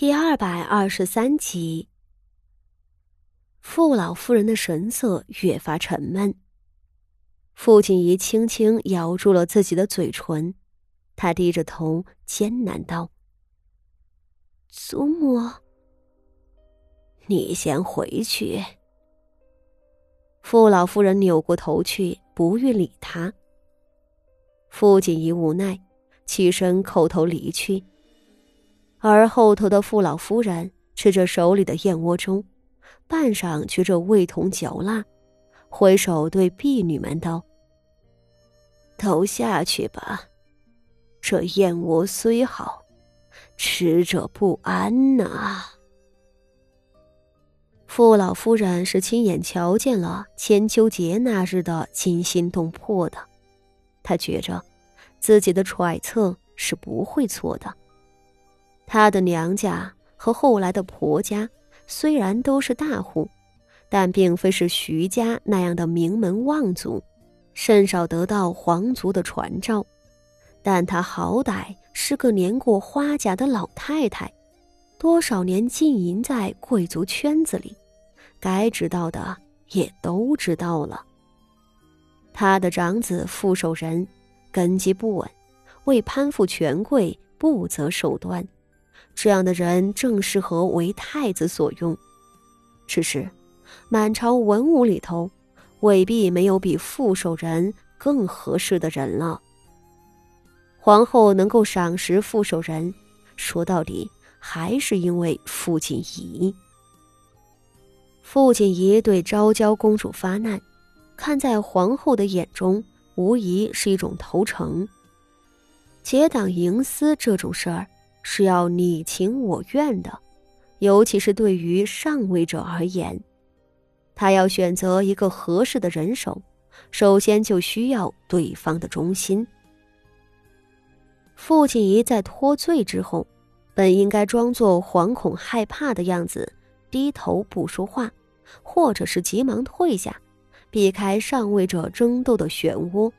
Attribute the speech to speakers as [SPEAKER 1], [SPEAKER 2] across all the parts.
[SPEAKER 1] 第二百二十三集，傅老夫人的神色越发沉闷。傅锦仪轻轻咬住了自己的嘴唇，她低着头艰难道：“祖母，
[SPEAKER 2] 你先回去。”
[SPEAKER 1] 傅老夫人扭过头去，不予理他。傅锦仪无奈，起身叩头离去。而后头的傅老夫人吃着手里的燕窝粥，半晌觉着味同嚼蜡，挥手对婢女们道：“
[SPEAKER 2] 都下去吧，这燕窝虽好，吃着不安呐。”
[SPEAKER 1] 傅老夫人是亲眼瞧见了千秋节那日的惊心动魄的，她觉着自己的揣测是不会错的。她的娘家和后来的婆家虽然都是大户，但并非是徐家那样的名门望族，甚少得到皇族的传召。但她好歹是个年过花甲的老太太，多少年浸淫在贵族圈子里，该知道的也都知道了。他的长子傅守仁根基不稳，为攀附权贵不择手段。这样的人正适合为太子所用，只是满朝文武里头，未必没有比傅守仁更合适的人了。皇后能够赏识傅守仁，说到底还是因为傅锦仪。傅锦仪对昭娇公主发难，看在皇后的眼中，无疑是一种投诚。结党营私这种事儿。是要你情我愿的，尤其是对于上位者而言，他要选择一个合适的人手，首先就需要对方的忠心。傅锦仪在脱罪之后，本应该装作惶恐害怕的样子，低头不说话，或者是急忙退下，避开上位者争斗的漩涡，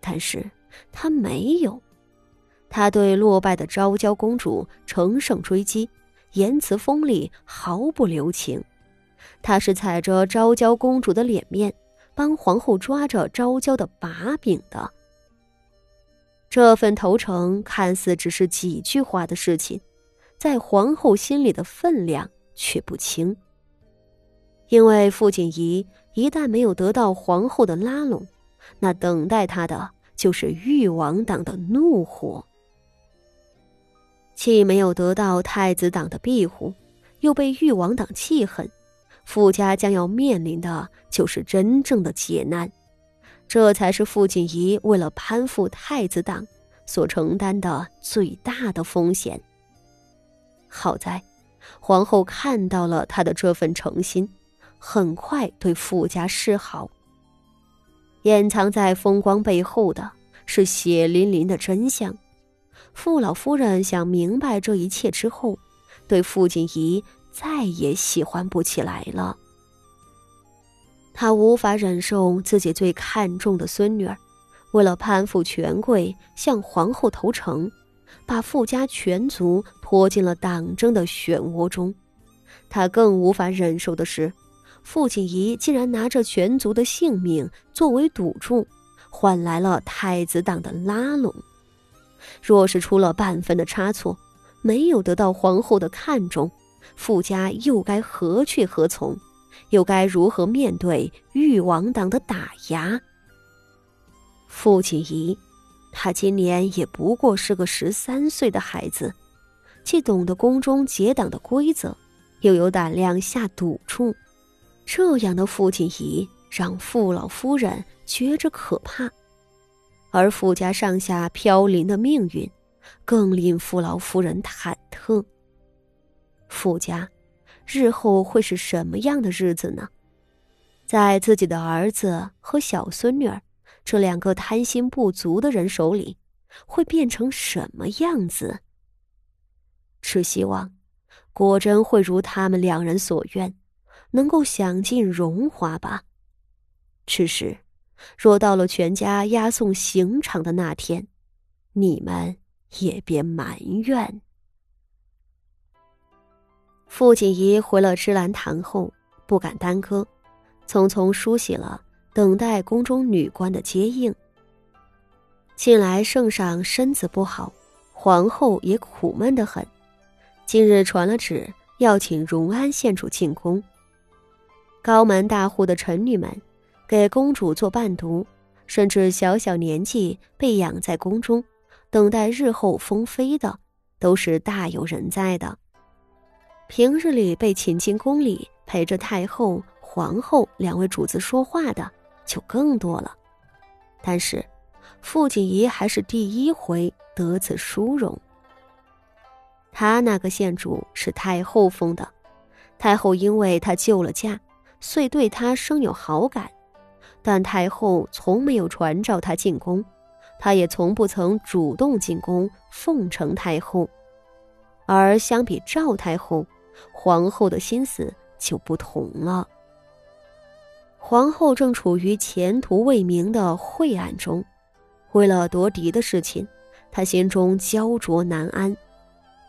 [SPEAKER 1] 但是他没有。他对落败的昭娇公主乘胜追击，言辞锋利，毫不留情。他是踩着昭娇公主的脸面，帮皇后抓着昭娇的把柄的。这份投诚看似只是几句话的事情，在皇后心里的分量却不轻。因为傅锦仪一旦没有得到皇后的拉拢，那等待他的就是誉王党的怒火。既没有得到太子党的庇护，又被誉王党气恨，傅家将要面临的就是真正的劫难。这才是傅锦仪为了攀附太子党所承担的最大的风险。好在，皇后看到了他的这份诚心，很快对傅家示好。掩藏在风光背后的是血淋淋的真相。傅老夫人想明白这一切之后，对傅锦仪再也喜欢不起来了。她无法忍受自己最看重的孙女儿，为了攀附权贵向皇后投诚，把傅家全族拖进了党争的漩涡中。她更无法忍受的是，傅锦仪竟然拿着全族的性命作为赌注，换来了太子党的拉拢。若是出了半分的差错，没有得到皇后的看重，傅家又该何去何从？又该如何面对誉王党的打压？傅锦仪，他今年也不过是个十三岁的孩子，既懂得宫中结党的规则，又有胆量下赌注，这样的傅锦仪让傅老夫人觉着可怕。而傅家上下飘零的命运，更令傅老夫人忐忑。傅家日后会是什么样的日子呢？在自己的儿子和小孙女儿这两个贪心不足的人手里，会变成什么样子？只希望，果真会如他们两人所愿，能够享尽荣华吧。只是。若到了全家押送刑场的那天，你们也别埋怨。傅锦仪回了芝兰堂后，不敢耽搁，匆匆梳洗了，等待宫中女官的接应。近来圣上身子不好，皇后也苦闷得很。今日传了旨，要请荣安县主进宫。高门大户的臣女们，给公主做伴读，甚至小小年纪被养在宫中，等待日后封妃的，都是大有人在的。平日里被请进宫里陪着太后、皇后两位主子说话的，就更多了。但是。傅锦仪还是第一回得此殊荣。他那个县主是太后封的，太后因为他救了驾，遂对他生有好感。但太后从没有传召他进宫，他也从不曾主动进宫奉承太后。而相比赵太后，皇后的心思就不同了。皇后正处于前途未明的晦暗中。为了夺嫡的事情，她心中焦灼难安。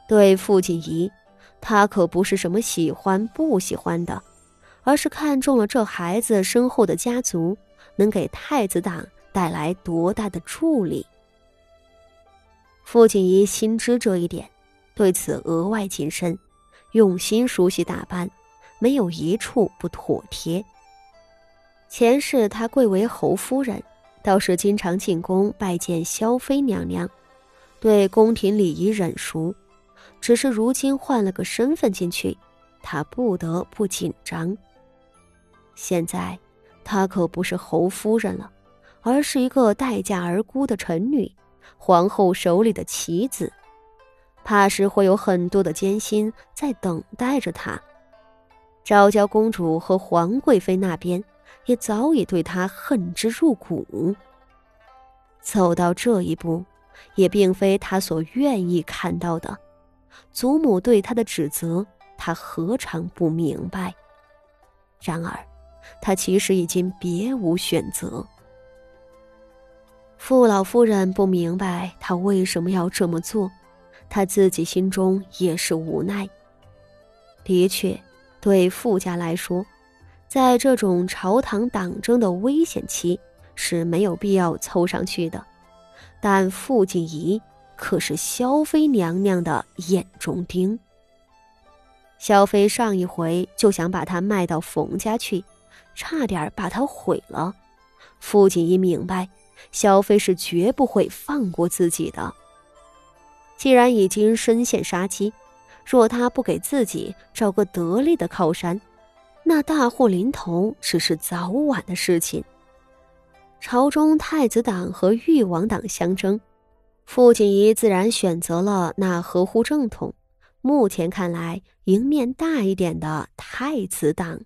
[SPEAKER 1] 对傅锦仪，她可不是什么喜欢不喜欢的，而是看中了这孩子身后的家族能给太子党带来多大的助力。傅锦仪心知这一点，对此额外谨慎，用心梳洗打扮，没有一处不妥帖。前世她贵为侯夫人。倒是经常进宫拜见萧妃娘娘，对宫廷礼仪忍熟。只是如今换了个身份进去，她不得不紧张。现在，她可不是侯夫人了，而是一个待嫁而孤的臣女，皇后手里的棋子，怕是会有很多的艰辛在等待着她。昭娇公主和皇贵妃那边。也早已对她恨之入骨。走到这一步，也并非她所愿意看到的。祖母对她的指责，她何尝不明白？然而，他其实已经别无选择。傅老夫人不明白他为什么要这么做，他自己心中也是无奈。的确，对傅家来说。在这种朝堂党争的危险期是没有必要凑上去的，但傅锦仪可是萧妃娘娘的眼中钉。萧妃上一回就想把她卖到冯家去，差点把他毁了。傅锦仪明白，萧妃是绝不会放过自己的。既然已经深陷杀机，若他不给自己找个得力的靠山，那大祸临头只是早晚的事情。朝中太子党和誉王党相争，傅锦仪自然选择了那合乎正统、目前看来赢面大一点的太子党。